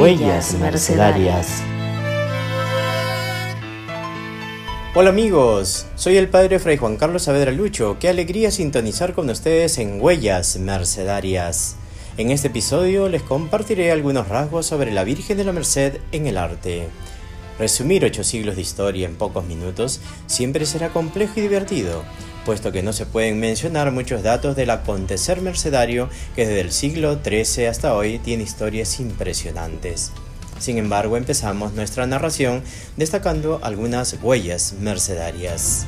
Huellas Mercedarias. Hola amigos, soy el padre Fray Juan Carlos Saavedra Lucho. Qué alegría sintonizar con ustedes en Huellas Mercedarias. En este episodio les compartiré algunos rasgos sobre la Virgen de la Merced en el arte. Resumir ocho siglos de historia en pocos minutos siempre será complejo y divertido, puesto que no se pueden mencionar muchos datos del acontecer mercedario que desde el siglo XIII hasta hoy tiene historias impresionantes. Sin embargo, empezamos nuestra narración destacando algunas huellas mercedarias.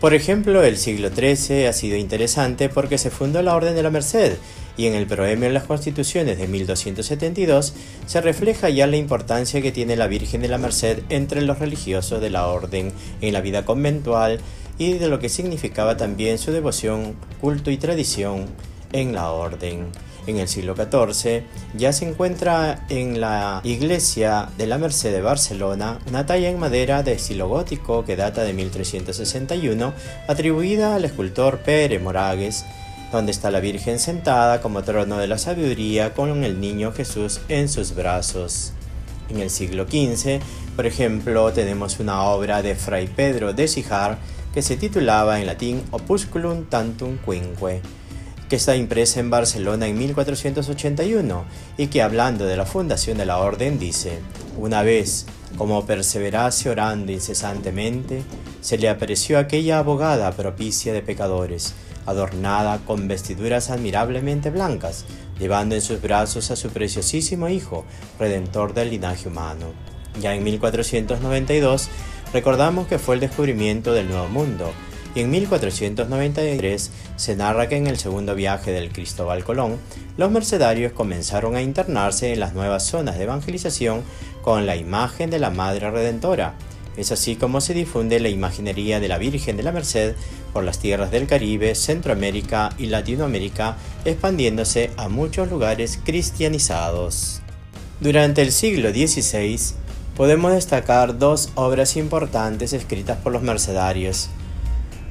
Por ejemplo, el siglo XIII ha sido interesante porque se fundó la Orden de la Merced y en el proemio en las constituciones de 1272 se refleja ya la importancia que tiene la Virgen de la Merced entre los religiosos de la Orden en la vida conventual y de lo que significaba también su devoción, culto y tradición en la Orden. En el siglo XIV, ya se encuentra en la iglesia de la Merced de Barcelona una talla en madera de estilo gótico que data de 1361, atribuida al escultor Pere Moragues, donde está la Virgen sentada como trono de la sabiduría con el niño Jesús en sus brazos. En el siglo XV, por ejemplo, tenemos una obra de Fray Pedro de Sijar que se titulaba en latín Opusculum Tantum Quinque que está impresa en Barcelona en 1481 y que hablando de la fundación de la orden dice, una vez, como perseverase orando incesantemente, se le apareció aquella abogada propicia de pecadores, adornada con vestiduras admirablemente blancas, llevando en sus brazos a su preciosísimo Hijo, Redentor del linaje humano. Ya en 1492 recordamos que fue el descubrimiento del Nuevo Mundo, y en 1493 se narra que en el segundo viaje del Cristóbal Colón, los mercedarios comenzaron a internarse en las nuevas zonas de evangelización con la imagen de la Madre Redentora. Es así como se difunde la imaginería de la Virgen de la Merced por las tierras del Caribe, Centroamérica y Latinoamérica, expandiéndose a muchos lugares cristianizados. Durante el siglo XVI, podemos destacar dos obras importantes escritas por los mercedarios.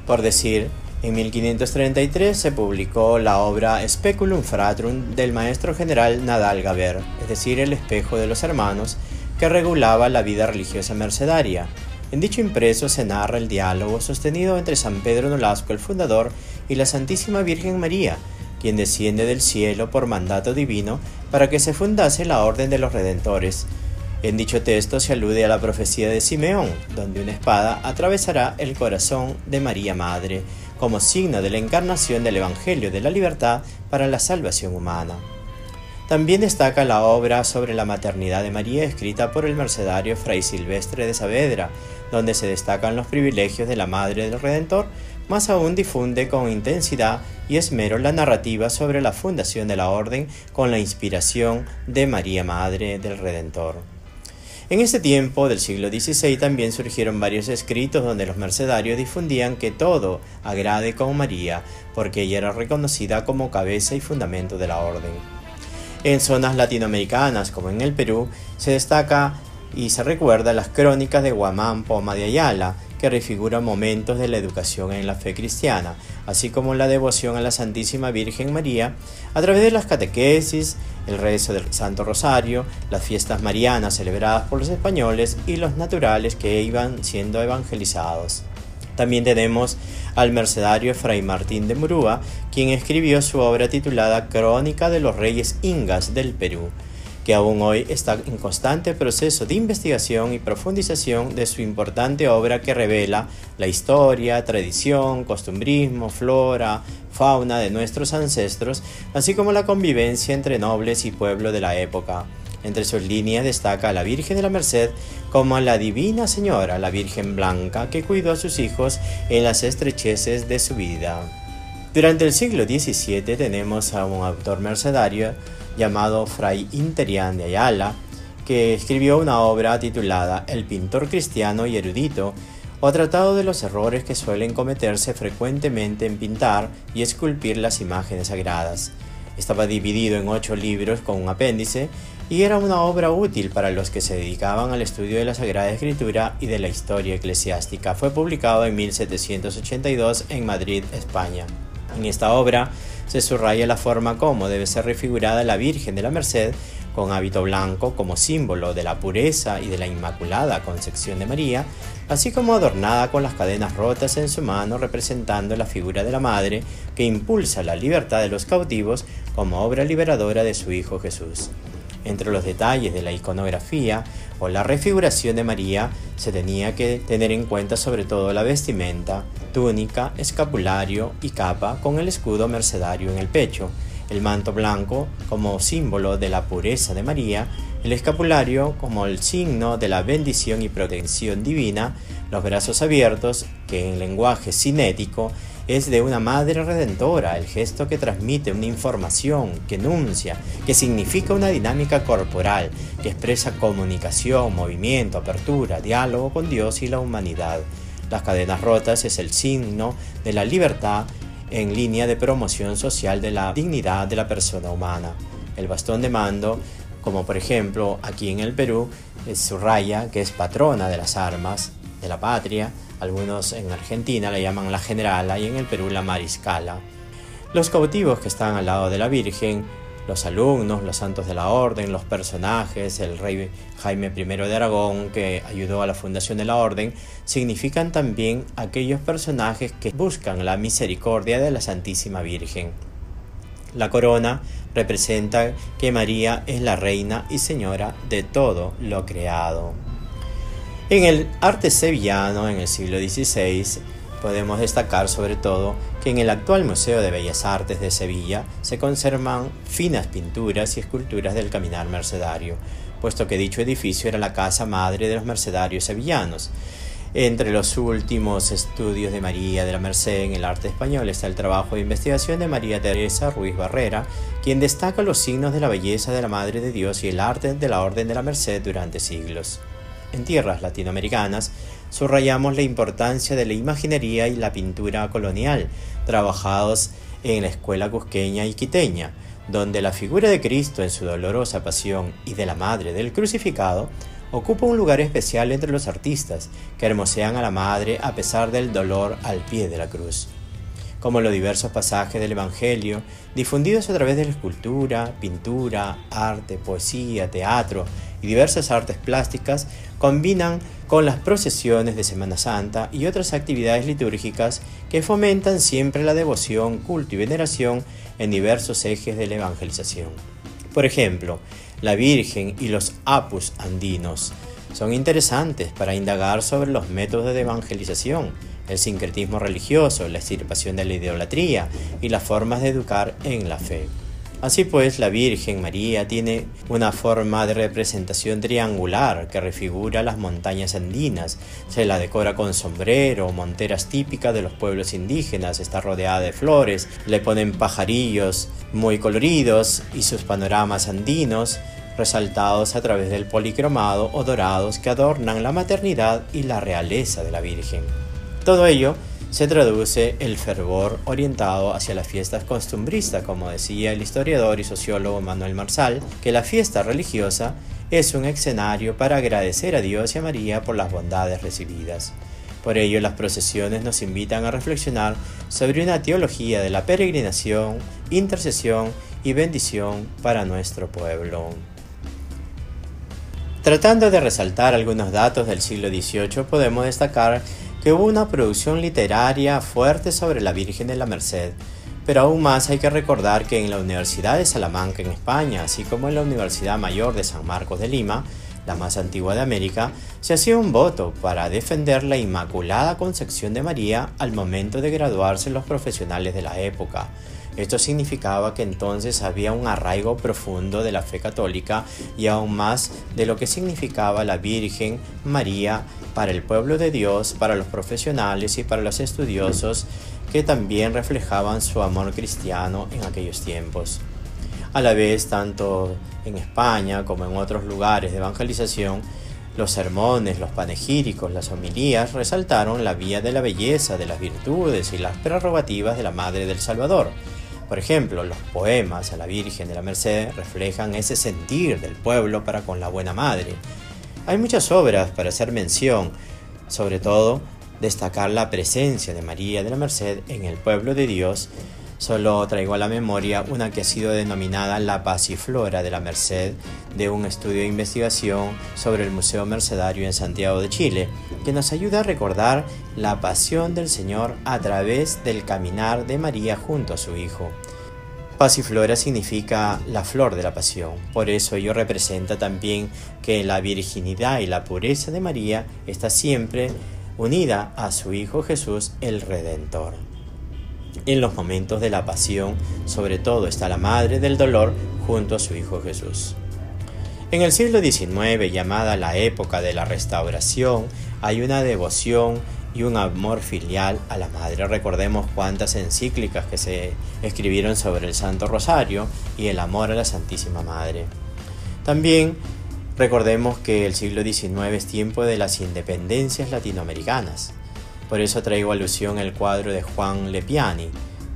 Por decir, en 1533 se publicó la obra Speculum Fratrum del maestro general Nadal Gaber, es decir, el espejo de los hermanos, que regulaba la vida religiosa mercedaria. En dicho impreso se narra el diálogo sostenido entre San Pedro Nolasco, el fundador, y la Santísima Virgen María, quien desciende del cielo por mandato divino para que se fundase la Orden de los Redentores, en dicho texto se alude a la profecía de Simeón, donde una espada atravesará el corazón de María Madre, como signo de la encarnación del Evangelio de la libertad para la salvación humana. También destaca la obra sobre la maternidad de María escrita por el mercedario Fray Silvestre de Saavedra, donde se destacan los privilegios de la Madre del Redentor, más aún difunde con intensidad y esmero la narrativa sobre la fundación de la Orden con la inspiración de María Madre del Redentor. En este tiempo del siglo XVI también surgieron varios escritos donde los mercedarios difundían que todo agrade con María, porque ella era reconocida como cabeza y fundamento de la orden. En zonas latinoamericanas, como en el Perú, se destaca y se recuerda las crónicas de Guamán Poma de Ayala, que refiguran momentos de la educación en la fe cristiana, así como la devoción a la Santísima Virgen María a través de las catequesis, el rezo del Santo Rosario, las fiestas marianas celebradas por los españoles y los naturales que iban siendo evangelizados. También tenemos al mercedario Fray Martín de Murúa, quien escribió su obra titulada Crónica de los Reyes Ingas del Perú, que aún hoy está en constante proceso de investigación y profundización de su importante obra que revela la historia, tradición, costumbrismo, flora, fauna de nuestros ancestros, así como la convivencia entre nobles y pueblo de la época. Entre sus líneas destaca a la Virgen de la Merced como la Divina Señora, la Virgen Blanca, que cuidó a sus hijos en las estrecheces de su vida. Durante el siglo XVII tenemos a un autor mercedario llamado Fray Interian de Ayala, que escribió una obra titulada El pintor cristiano y erudito, o tratado de los errores que suelen cometerse frecuentemente en pintar y esculpir las imágenes sagradas. Estaba dividido en ocho libros con un apéndice y era una obra útil para los que se dedicaban al estudio de la Sagrada Escritura y de la historia eclesiástica. Fue publicado en 1782 en Madrid, España. En esta obra se subraya la forma como debe ser refigurada la Virgen de la Merced con hábito blanco como símbolo de la pureza y de la Inmaculada Concepción de María, así como adornada con las cadenas rotas en su mano representando la figura de la Madre que impulsa la libertad de los cautivos como obra liberadora de su Hijo Jesús. Entre los detalles de la iconografía o la refiguración de María se tenía que tener en cuenta sobre todo la vestimenta, túnica, escapulario y capa con el escudo mercedario en el pecho, el manto blanco como símbolo de la pureza de María, el escapulario como el signo de la bendición y protección divina, los brazos abiertos, que en lenguaje cinético es de una madre redentora, el gesto que transmite una información, que enuncia, que significa una dinámica corporal, que expresa comunicación, movimiento, apertura, diálogo con Dios y la humanidad. Las cadenas rotas es el signo de la libertad en línea de promoción social de la dignidad de la persona humana. El bastón de mando, como por ejemplo aquí en el Perú, es su raya, que es patrona de las armas de la patria, algunos en Argentina la llaman la generala y en el Perú la mariscala. Los cautivos que están al lado de la Virgen los alumnos, los santos de la orden, los personajes, el rey Jaime I de Aragón que ayudó a la fundación de la orden, significan también aquellos personajes que buscan la misericordia de la Santísima Virgen. La corona representa que María es la reina y señora de todo lo creado. En el arte sevillano en el siglo XVI Podemos destacar sobre todo que en el actual Museo de Bellas Artes de Sevilla se conservan finas pinturas y esculturas del caminar mercedario, puesto que dicho edificio era la casa madre de los mercedarios sevillanos. Entre los últimos estudios de María de la Merced en el arte español está el trabajo de investigación de María Teresa Ruiz Barrera, quien destaca los signos de la belleza de la Madre de Dios y el arte de la Orden de la Merced durante siglos. En tierras latinoamericanas, subrayamos la importancia de la imaginería y la pintura colonial, trabajados en la escuela cusqueña y quiteña, donde la figura de Cristo en su dolorosa pasión y de la Madre del crucificado ocupa un lugar especial entre los artistas que hermosean a la Madre a pesar del dolor al pie de la cruz. Como los diversos pasajes del Evangelio, difundidos a través de la escultura, pintura, arte, poesía, teatro y diversas artes plásticas, combinan con las procesiones de Semana Santa y otras actividades litúrgicas que fomentan siempre la devoción, culto y veneración en diversos ejes de la evangelización. Por ejemplo, la Virgen y los apus andinos son interesantes para indagar sobre los métodos de evangelización, el sincretismo religioso, la extirpación de la idolatría y las formas de educar en la fe. Así pues, la Virgen María tiene una forma de representación triangular que refigura las montañas andinas. Se la decora con sombrero, monteras típicas de los pueblos indígenas, está rodeada de flores, le ponen pajarillos muy coloridos y sus panoramas andinos resaltados a través del policromado o dorados que adornan la maternidad y la realeza de la Virgen. Todo ello se traduce el fervor orientado hacia las fiestas costumbristas, como decía el historiador y sociólogo Manuel Marsal, que la fiesta religiosa es un escenario para agradecer a Dios y a María por las bondades recibidas. Por ello, las procesiones nos invitan a reflexionar sobre una teología de la peregrinación, intercesión y bendición para nuestro pueblo. Tratando de resaltar algunos datos del siglo XVIII, podemos destacar que hubo una producción literaria fuerte sobre la Virgen de la Merced, pero aún más hay que recordar que en la Universidad de Salamanca en España, así como en la Universidad Mayor de San Marcos de Lima, la más antigua de América, se hacía un voto para defender la Inmaculada Concepción de María al momento de graduarse los profesionales de la época. Esto significaba que entonces había un arraigo profundo de la fe católica y aún más de lo que significaba la Virgen María para el pueblo de Dios, para los profesionales y para los estudiosos que también reflejaban su amor cristiano en aquellos tiempos. A la vez, tanto en España como en otros lugares de evangelización, los sermones, los panegíricos, las homilías resaltaron la vía de la belleza, de las virtudes y las prerrogativas de la Madre del Salvador, Por ejemplo, los poemas a la Virgen de la Merced reflejan ese sentir del pueblo para con la Buena Madre. Hay muchas obras para hacer mención, sobre todo destacar la presencia de María de la Merced en el pueblo de Dios Solo traigo a la memoria una que ha sido denominada La Pasiflora de la Merced, de un estudio de investigación sobre el Museo Mercedario en Santiago de Chile, que nos ayuda a recordar la pasión del Señor a través del caminar de María junto a su Hijo. Pasiflora significa la flor de la pasión, por eso ello representa también que la virginidad y la pureza de María está siempre unida a su Hijo Jesús el Redentor. En los momentos de la pasión, sobre todo, está la Madre del Dolor junto a su Hijo Jesús. En el siglo XIX, llamada la época de la restauración, hay una devoción y un amor filial a la Madre. Recordemos cuántas encíclicas que se escribieron sobre el Santo Rosario y el amor a la Santísima Madre. También recordemos que el siglo XIX es tiempo de las independencias latinoamericanas. Por eso traigo alusión al cuadro de Juan Lepiani,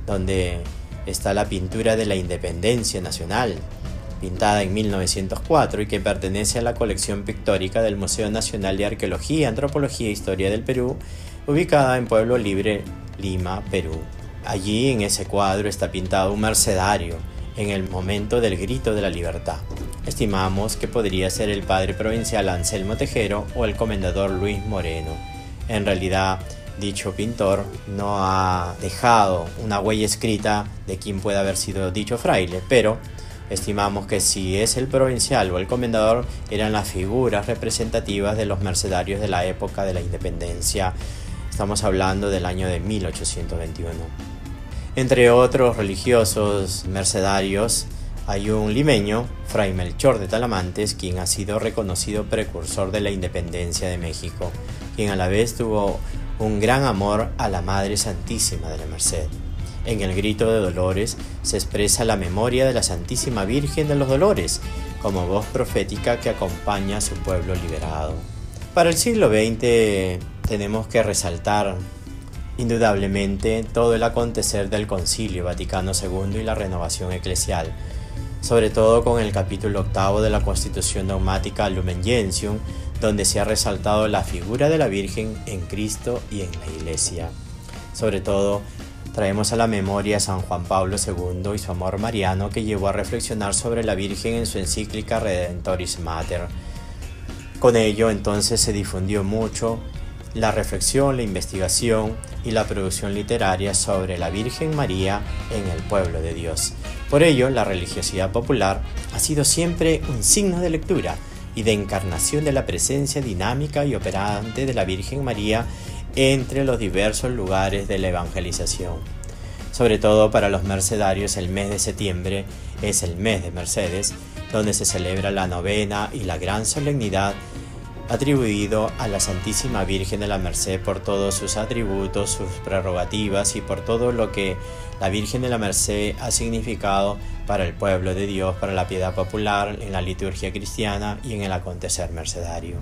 donde está la pintura de la Independencia Nacional, pintada en 1904 y que pertenece a la colección pictórica del Museo Nacional de Arqueología, Antropología e Historia del Perú, ubicada en Pueblo Libre, Lima, Perú. Allí en ese cuadro está pintado un mercedario en el momento del grito de la libertad. Estimamos que podría ser el padre provincial Anselmo Tejero o el comendador Luis Moreno. En realidad, dicho pintor no ha dejado una huella escrita de quién puede haber sido dicho fraile, pero estimamos que si es el provincial o el comendador eran las figuras representativas de los mercenarios de la época de la independencia. Estamos hablando del año de 1821. Entre otros religiosos mercenarios hay un limeño, Fray Melchor de Talamantes, quien ha sido reconocido precursor de la independencia de México, quien a la vez tuvo un gran amor a la Madre Santísima de la Merced. En el grito de Dolores se expresa la memoria de la Santísima Virgen de los Dolores como voz profética que acompaña a su pueblo liberado. Para el siglo XX tenemos que resaltar indudablemente todo el acontecer del Concilio Vaticano II y la renovación eclesial, sobre todo con el capítulo octavo de la Constitución dogmática Lumen Gentium, donde se ha resaltado la figura de la Virgen en Cristo y en la Iglesia. Sobre todo, traemos a la memoria a San Juan Pablo II y su amor mariano que llevó a reflexionar sobre la Virgen en su encíclica Redentoris Mater. Con ello entonces se difundió mucho la reflexión, la investigación y la producción literaria sobre la Virgen María en el pueblo de Dios. Por ello, la religiosidad popular ha sido siempre un signo de lectura y de encarnación de la presencia dinámica y operante de la Virgen María entre los diversos lugares de la evangelización. Sobre todo para los mercedarios el mes de septiembre es el mes de Mercedes, donde se celebra la novena y la gran solemnidad atribuido a la Santísima Virgen de la Merced por todos sus atributos, sus prerrogativas y por todo lo que la Virgen de la Merced ha significado para el pueblo de Dios, para la piedad popular, en la liturgia cristiana y en el acontecer mercedario.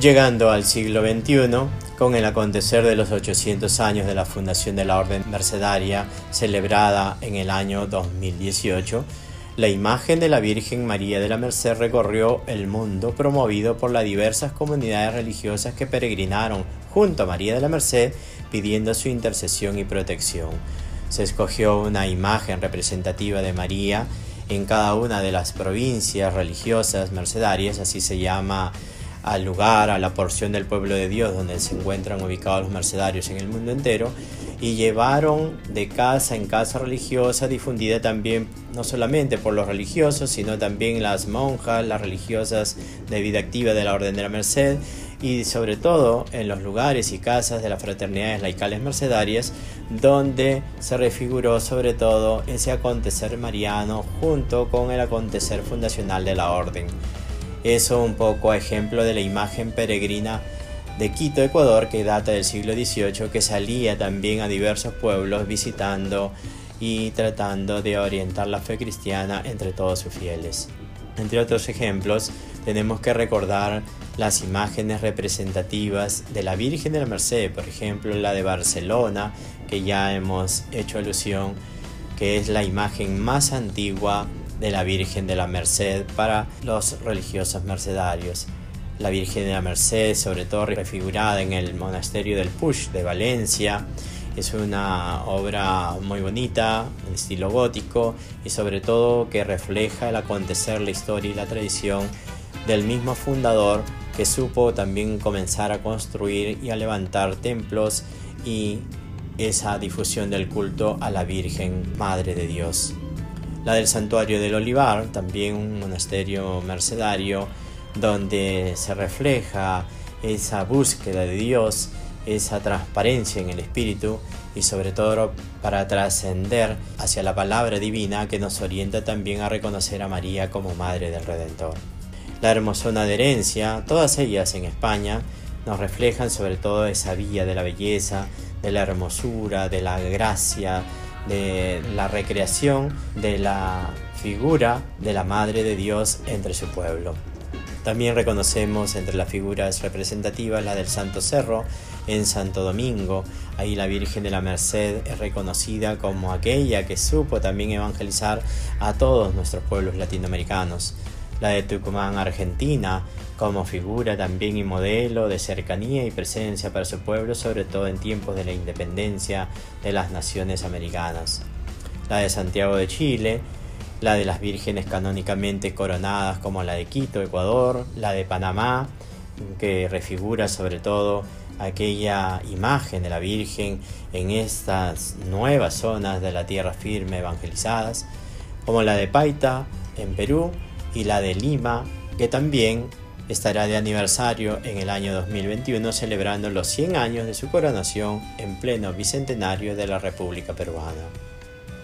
Llegando al siglo XXI, con el acontecer de los 800 años de la fundación de la Orden Mercedaria, celebrada en el año 2018, la imagen de la Virgen María de la Merced recorrió el mundo promovido por las diversas comunidades religiosas que peregrinaron junto a María de la Merced pidiendo su intercesión y protección. Se escogió una imagen representativa de María en cada una de las provincias religiosas mercedarias, así se llama al lugar, a la porción del pueblo de Dios donde se encuentran ubicados los mercedarios en el mundo entero y llevaron de casa en casa religiosa difundida también no solamente por los religiosos sino también las monjas, las religiosas de vida activa de la Orden de la Merced y sobre todo en los lugares y casas de las fraternidades laicales mercedarias donde se refiguró sobre todo ese acontecer mariano junto con el acontecer fundacional de la Orden. Eso un poco ejemplo de la imagen peregrina de Quito, Ecuador, que data del siglo XVIII, que salía también a diversos pueblos visitando y tratando de orientar la fe cristiana entre todos sus fieles. Entre otros ejemplos, tenemos que recordar las imágenes representativas de la Virgen de la Merced, por ejemplo la de Barcelona, que ya hemos hecho alusión, que es la imagen más antigua de la Virgen de la Merced para los religiosos mercedarios. La Virgen de la Merced, sobre todo refigurada en el monasterio del Puig de Valencia, es una obra muy bonita, en estilo gótico y sobre todo que refleja el acontecer, la historia y la tradición del mismo fundador que supo también comenzar a construir y a levantar templos y esa difusión del culto a la Virgen Madre de Dios. La del Santuario del Olivar, también un monasterio mercedario donde se refleja esa búsqueda de Dios esa transparencia en el espíritu y sobre todo para trascender hacia la palabra divina que nos orienta también a reconocer a María como Madre del Redentor. La hermosona de herencia, todas ellas en España, nos reflejan sobre todo esa vía de la belleza, de la hermosura, de la gracia, de la recreación de la figura de la Madre de Dios entre su pueblo. También reconocemos entre las figuras representativas la del Santo Cerro en Santo Domingo. Ahí la Virgen de la Merced es reconocida como aquella que supo también evangelizar a todos nuestros pueblos latinoamericanos. La de Tucumán, Argentina, como figura también y modelo de cercanía y presencia para su pueblo, sobre todo en tiempos de la independencia de las naciones americanas. La de Santiago de Chile, la de las vírgenes canónicamente coronadas como la de Quito, Ecuador, la de Panamá, que refigura sobre todo aquella imagen de la Virgen en estas nuevas zonas de la tierra firme evangelizadas, como la de Paita en Perú y la de Lima, que también estará de aniversario en el año 2021 celebrando los 100 años de su coronación en pleno bicentenario de la República Peruana.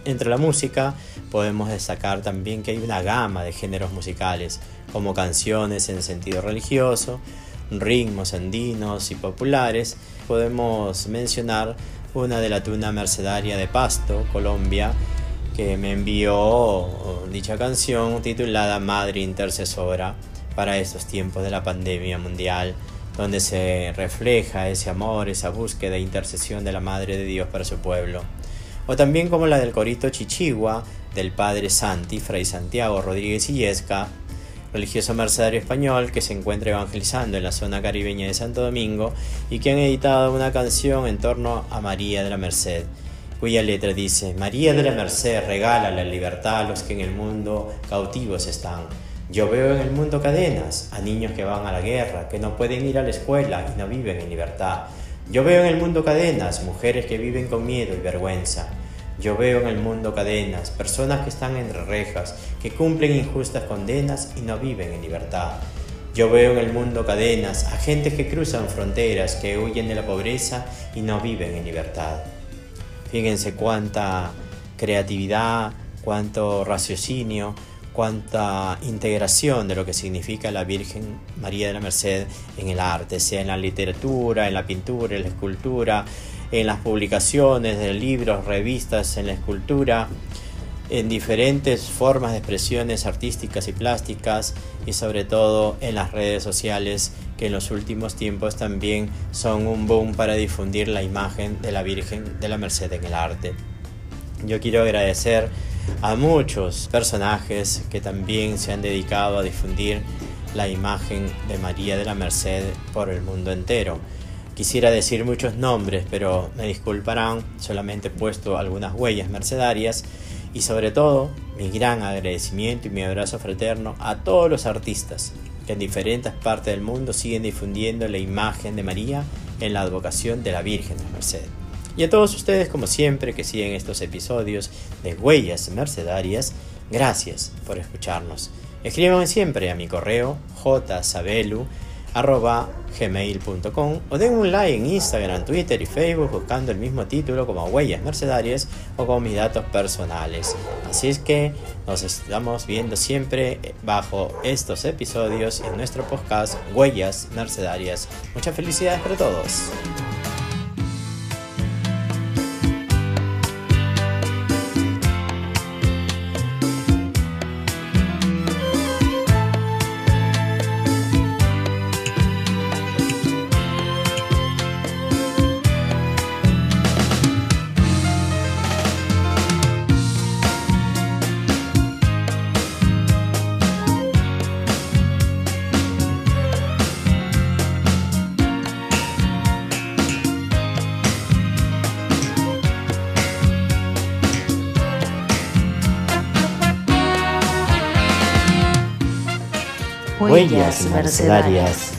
Entre la música podemos destacar también que hay una gama de géneros musicales, como canciones en sentido religioso, ritmos andinos y populares. Podemos mencionar una de la tuna mercedaria de Pasto, Colombia, que me envió dicha canción titulada Madre Intercesora para estos tiempos de la pandemia mundial, donde se refleja ese amor, esa búsqueda e intercesión de la Madre de Dios para su pueblo o también como la del corito Chichigua del padre Santi, Fray Santiago Rodríguez Illesca, religioso mercedario español que se encuentra evangelizando en la zona caribeña de Santo Domingo y que han editado una canción en torno a María de la Merced, cuya letra dice, María de la Merced regala la libertad a los que en el mundo cautivos están. Yo veo en el mundo cadenas a niños que van a la guerra, que no pueden ir a la escuela y no viven en libertad. Yo veo en el mundo cadenas, mujeres que viven con miedo y vergüenza. Yo veo en el mundo cadenas, personas que están entre rejas, que cumplen injustas condenas y no viven en libertad. Yo veo en el mundo cadenas, a gente que cruzan fronteras, que huyen de la pobreza y no viven en libertad. Fíjense cuánta creatividad, cuánto raciocinio, cuánta integración de lo que significa la Virgen María de la Merced en el arte, sea en la literatura, en la pintura, en la escultura, en las publicaciones de libros, revistas, en la escultura, en diferentes formas de expresiones artísticas y plásticas y sobre todo en las redes sociales que en los últimos tiempos también son un boom para difundir la imagen de la Virgen de la Merced en el arte. Yo quiero agradecer a muchos personajes que también se han dedicado a difundir la imagen de María de la Merced por el mundo entero. Quisiera decir muchos nombres, pero me disculparán, solamente he puesto algunas huellas mercedarias y sobre todo mi gran agradecimiento y mi abrazo fraterno a todos los artistas que en diferentes partes del mundo siguen difundiendo la imagen de María en la advocación de la Virgen de la Merced. Y a todos ustedes, como siempre, que siguen estos episodios de Huellas Mercedarias, gracias por escucharnos. Escríbanme siempre a mi correo jsabelu arroba gmail.com o den un like en Instagram, Twitter y Facebook buscando el mismo título como Huellas Mercedarias o con mis datos personales. Así es que nos estamos viendo siempre bajo estos episodios en nuestro podcast Huellas Mercedarias. Muchas felicidades para todos. Huellas mercedarias.